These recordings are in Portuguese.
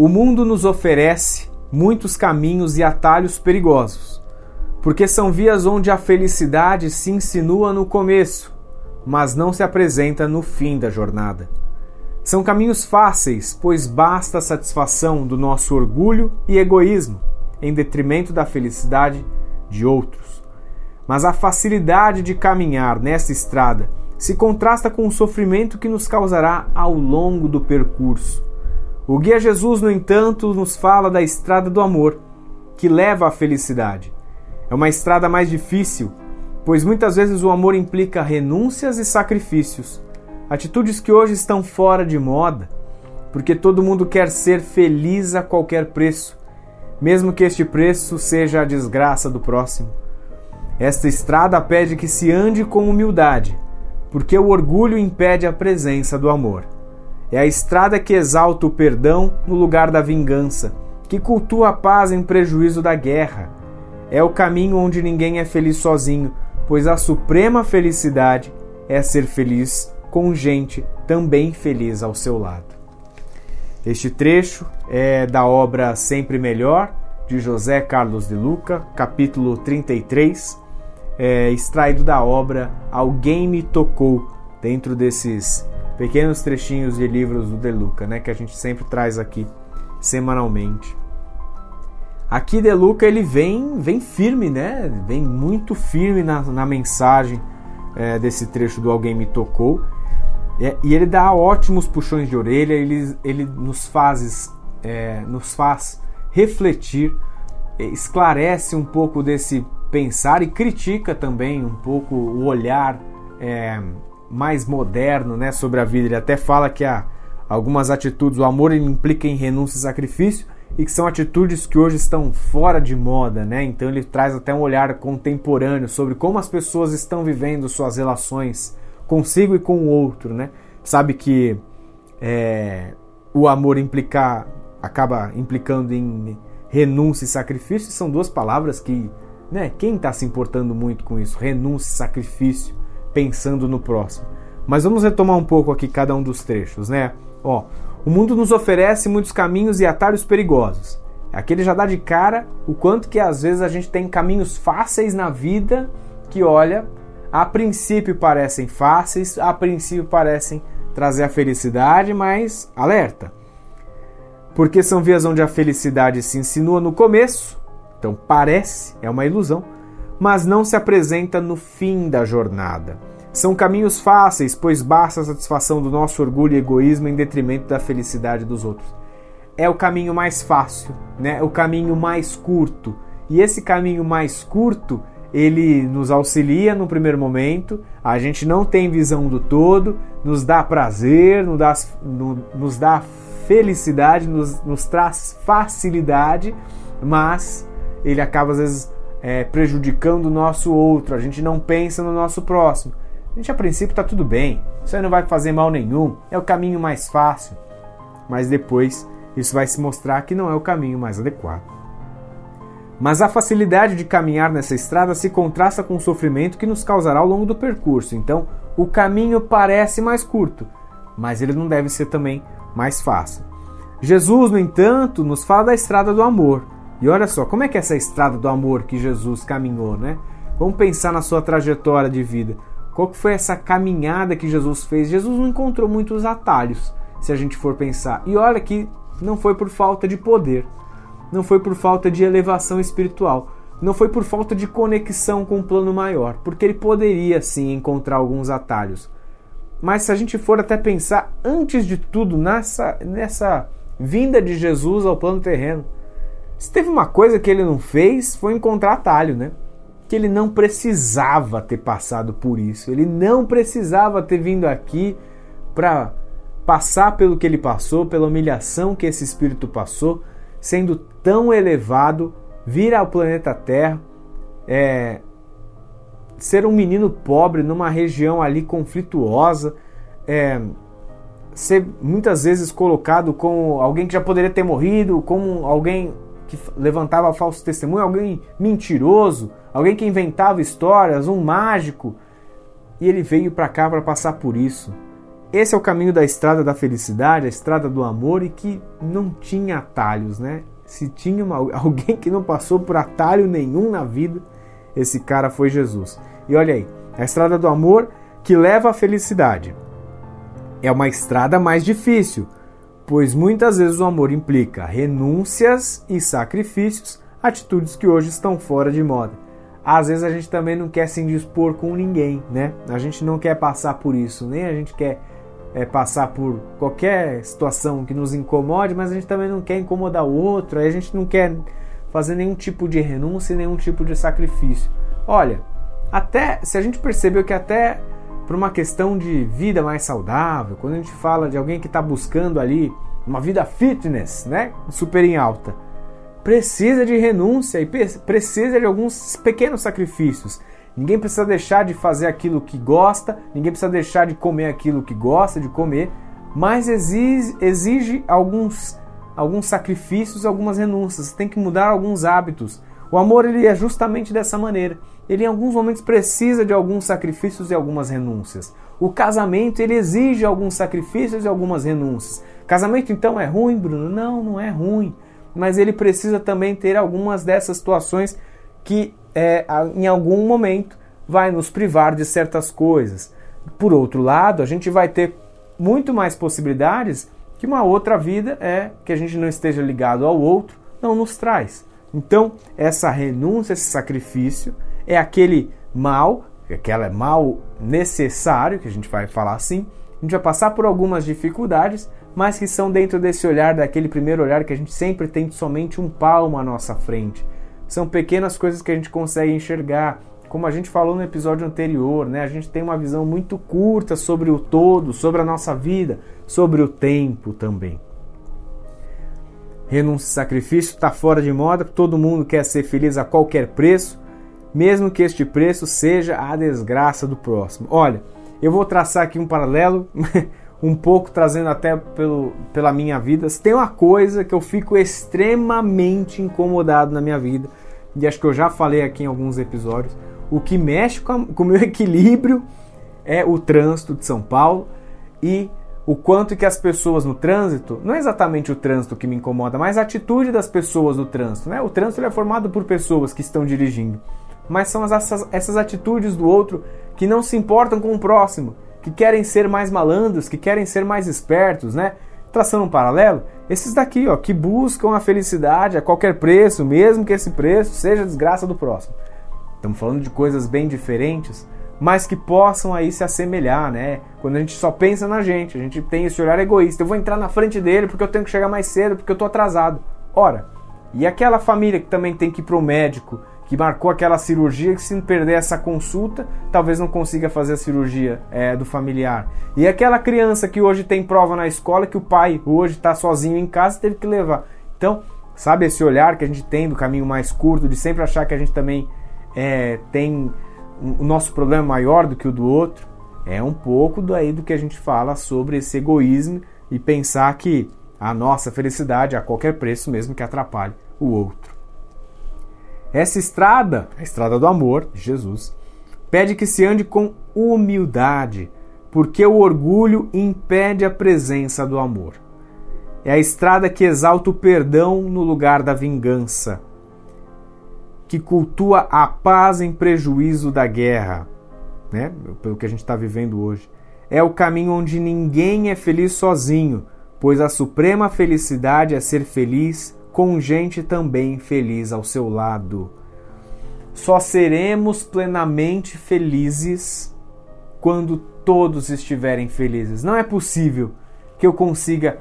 O mundo nos oferece muitos caminhos e atalhos perigosos, porque são vias onde a felicidade se insinua no começo, mas não se apresenta no fim da jornada. São caminhos fáceis, pois basta a satisfação do nosso orgulho e egoísmo, em detrimento da felicidade de outros. Mas a facilidade de caminhar nessa estrada se contrasta com o sofrimento que nos causará ao longo do percurso. O guia Jesus, no entanto, nos fala da estrada do amor, que leva à felicidade. É uma estrada mais difícil, pois muitas vezes o amor implica renúncias e sacrifícios, atitudes que hoje estão fora de moda, porque todo mundo quer ser feliz a qualquer preço, mesmo que este preço seja a desgraça do próximo. Esta estrada pede que se ande com humildade, porque o orgulho impede a presença do amor. É a estrada que exalta o perdão no lugar da vingança, que cultua a paz em prejuízo da guerra. É o caminho onde ninguém é feliz sozinho, pois a suprema felicidade é ser feliz com gente também feliz ao seu lado. Este trecho é da obra Sempre Melhor, de José Carlos de Luca, capítulo 33, é, extraído da obra Alguém Me Tocou, dentro desses pequenos trechinhos de livros do De Luca, né, que a gente sempre traz aqui semanalmente. Aqui De Luca ele vem, vem firme, né? Vem muito firme na, na mensagem é, desse trecho do Alguém Me Tocou. É, e ele dá ótimos puxões de orelha, ele, ele nos, faz, é, nos faz refletir, esclarece um pouco desse pensar e critica também um pouco o olhar é, mais moderno né, sobre a vida. Ele até fala que há algumas atitudes, o amor implica em renúncia e sacrifício, e que são atitudes que hoje estão fora de moda, né? Então ele traz até um olhar contemporâneo sobre como as pessoas estão vivendo suas relações consigo e com o outro, né? Sabe que é, o amor implicar acaba implicando em renúncia e sacrifício, são duas palavras que, né? Quem está se importando muito com isso? Renúncia e sacrifício pensando no próximo. Mas vamos retomar um pouco aqui cada um dos trechos, né? Ó, o mundo nos oferece muitos caminhos e atalhos perigosos. Aqui ele já dá de cara o quanto que às vezes a gente tem caminhos fáceis na vida que, olha, a princípio parecem fáceis, a princípio parecem trazer a felicidade, mas alerta. Porque são vias onde a felicidade se insinua no começo, então parece, é uma ilusão, mas não se apresenta no fim da jornada. São caminhos fáceis, pois basta a satisfação do nosso orgulho e egoísmo em detrimento da felicidade dos outros. É o caminho mais fácil, né? O caminho mais curto. E esse caminho mais curto, ele nos auxilia no primeiro momento, a gente não tem visão do todo, nos dá prazer, nos dá, nos dá felicidade, nos, nos traz facilidade, mas ele acaba às vezes é, prejudicando o nosso outro, a gente não pensa no nosso próximo. A gente a princípio está tudo bem, isso aí não vai fazer mal nenhum, é o caminho mais fácil. Mas depois isso vai se mostrar que não é o caminho mais adequado. Mas a facilidade de caminhar nessa estrada se contrasta com o sofrimento que nos causará ao longo do percurso. Então, o caminho parece mais curto, mas ele não deve ser também mais fácil. Jesus, no entanto, nos fala da estrada do amor, e olha só, como é que é essa estrada do amor que Jesus caminhou, né? Vamos pensar na sua trajetória de vida. Qual que foi essa caminhada que Jesus fez? Jesus não encontrou muitos atalhos, se a gente for pensar. E olha que não foi por falta de poder, não foi por falta de elevação espiritual, não foi por falta de conexão com o um plano maior, porque ele poderia sim encontrar alguns atalhos. Mas se a gente for até pensar antes de tudo nessa nessa vinda de Jesus ao plano terreno, se teve uma coisa que ele não fez, foi encontrar atalho, né? Que ele não precisava ter passado por isso. Ele não precisava ter vindo aqui para passar pelo que ele passou, pela humilhação que esse espírito passou, sendo tão elevado, vir ao planeta Terra, é, ser um menino pobre numa região ali conflituosa, é, ser muitas vezes colocado como alguém que já poderia ter morrido, como alguém que levantava falso testemunho, alguém mentiroso, alguém que inventava histórias, um mágico. E ele veio para cá para passar por isso. esse é o caminho da estrada da felicidade, a estrada do amor e que não tinha atalhos, né? Se tinha uma, alguém que não passou por atalho nenhum na vida, esse cara foi Jesus. E olha aí, a estrada do amor que leva à felicidade. É uma estrada mais difícil, pois muitas vezes o amor implica renúncias e sacrifícios, atitudes que hoje estão fora de moda. Às vezes a gente também não quer se indispor com ninguém, né? A gente não quer passar por isso, nem a gente quer é, passar por qualquer situação que nos incomode, mas a gente também não quer incomodar o outro, aí a gente não quer fazer nenhum tipo de renúncia, nenhum tipo de sacrifício. Olha, até se a gente percebeu que até por uma questão de vida mais saudável, quando a gente fala de alguém que está buscando ali uma vida fitness, né, super em alta, precisa de renúncia e precisa de alguns pequenos sacrifícios. Ninguém precisa deixar de fazer aquilo que gosta, ninguém precisa deixar de comer aquilo que gosta de comer, mas exige, exige alguns, alguns sacrifícios, algumas renúncias. Tem que mudar alguns hábitos. O amor ele é justamente dessa maneira. Ele em alguns momentos precisa de alguns sacrifícios e algumas renúncias. O casamento ele exige alguns sacrifícios e algumas renúncias. Casamento então é ruim, Bruno? Não, não é ruim. Mas ele precisa também ter algumas dessas situações que é, em algum momento vai nos privar de certas coisas. Por outro lado, a gente vai ter muito mais possibilidades que uma outra vida é que a gente não esteja ligado ao outro não nos traz. Então, essa renúncia, esse sacrifício é aquele mal, aquele mal necessário, que a gente vai falar assim. A gente vai passar por algumas dificuldades, mas que são dentro desse olhar, daquele primeiro olhar que a gente sempre tem somente um palmo à nossa frente são pequenas coisas que a gente consegue enxergar. Como a gente falou no episódio anterior, né? A gente tem uma visão muito curta sobre o todo, sobre a nossa vida, sobre o tempo também. Renúncia e sacrifício está fora de moda, todo mundo quer ser feliz a qualquer preço, mesmo que este preço seja a desgraça do próximo. Olha, eu vou traçar aqui um paralelo, um pouco trazendo até pelo, pela minha vida. Tem uma coisa que eu fico extremamente incomodado na minha vida, e acho que eu já falei aqui em alguns episódios, o que mexe com, o meu equilíbrio é o trânsito de São Paulo e o quanto que as pessoas no trânsito, não é exatamente o trânsito que me incomoda, mas a atitude das pessoas no trânsito. Né? O trânsito é formado por pessoas que estão dirigindo, mas são essas, essas atitudes do outro que não se importam com o próximo, que querem ser mais malandros, que querem ser mais espertos, né? Traçando um paralelo, esses daqui, ó, que buscam a felicidade a qualquer preço, mesmo que esse preço seja desgraça do próximo. Estamos falando de coisas bem diferentes, mas que possam aí se assemelhar, né? Quando a gente só pensa na gente, a gente tem esse olhar egoísta. Eu vou entrar na frente dele porque eu tenho que chegar mais cedo, porque eu estou atrasado. Ora, e aquela família que também tem que ir para o médico que marcou aquela cirurgia que se perder essa consulta, talvez não consiga fazer a cirurgia é, do familiar. E aquela criança que hoje tem prova na escola, que o pai hoje está sozinho em casa teve que levar. Então, sabe esse olhar que a gente tem do caminho mais curto, de sempre achar que a gente também é, tem o nosso problema maior do que o do outro? É um pouco daí do que a gente fala sobre esse egoísmo e pensar que a nossa felicidade é a qualquer preço, mesmo que atrapalhe o outro. Essa estrada, a estrada do amor Jesus, pede que se ande com humildade, porque o orgulho impede a presença do amor. É a estrada que exalta o perdão no lugar da vingança, que cultua a paz em prejuízo da guerra, né? pelo que a gente está vivendo hoje. É o caminho onde ninguém é feliz sozinho, pois a suprema felicidade é ser feliz com gente também feliz ao seu lado. Só seremos plenamente felizes quando todos estiverem felizes. Não é possível que eu consiga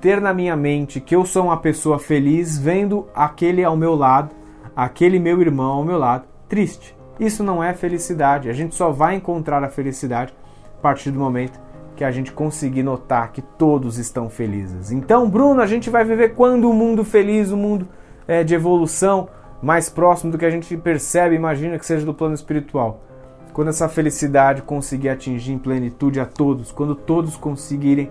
ter na minha mente que eu sou uma pessoa feliz vendo aquele ao meu lado, aquele meu irmão ao meu lado, triste. Isso não é felicidade. A gente só vai encontrar a felicidade a partir do momento que a gente conseguir notar que todos estão felizes. Então, Bruno, a gente vai viver quando o um mundo feliz, o um mundo é, de evolução mais próximo do que a gente percebe, imagina que seja do plano espiritual. Quando essa felicidade conseguir atingir em plenitude a todos, quando todos conseguirem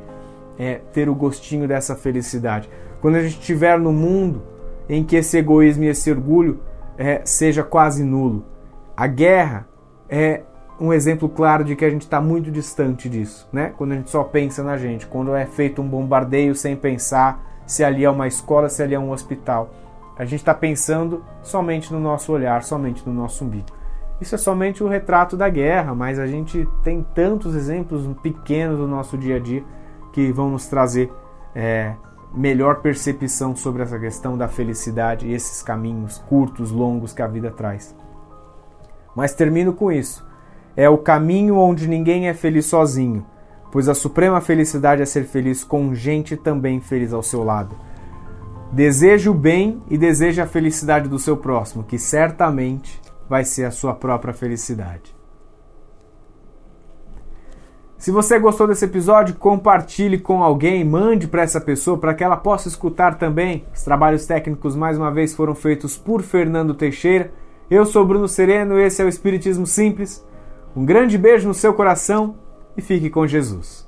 é, ter o gostinho dessa felicidade. Quando a gente estiver no mundo em que esse egoísmo e esse orgulho é, seja quase nulo. A guerra é um exemplo claro de que a gente está muito distante disso, né? Quando a gente só pensa na gente, quando é feito um bombardeio sem pensar se ali é uma escola, se ali é um hospital. A gente está pensando somente no nosso olhar, somente no nosso umbigo. Isso é somente o retrato da guerra, mas a gente tem tantos exemplos pequenos do nosso dia a dia que vão nos trazer é, melhor percepção sobre essa questão da felicidade e esses caminhos curtos, longos que a vida traz. Mas termino com isso. É o caminho onde ninguém é feliz sozinho, pois a suprema felicidade é ser feliz com gente também feliz ao seu lado. Deseje o bem e deseje a felicidade do seu próximo, que certamente vai ser a sua própria felicidade. Se você gostou desse episódio, compartilhe com alguém, mande para essa pessoa para que ela possa escutar também. Os trabalhos técnicos mais uma vez foram feitos por Fernando Teixeira. Eu sou Bruno Sereno, esse é o Espiritismo Simples. Um grande beijo no seu coração e fique com Jesus.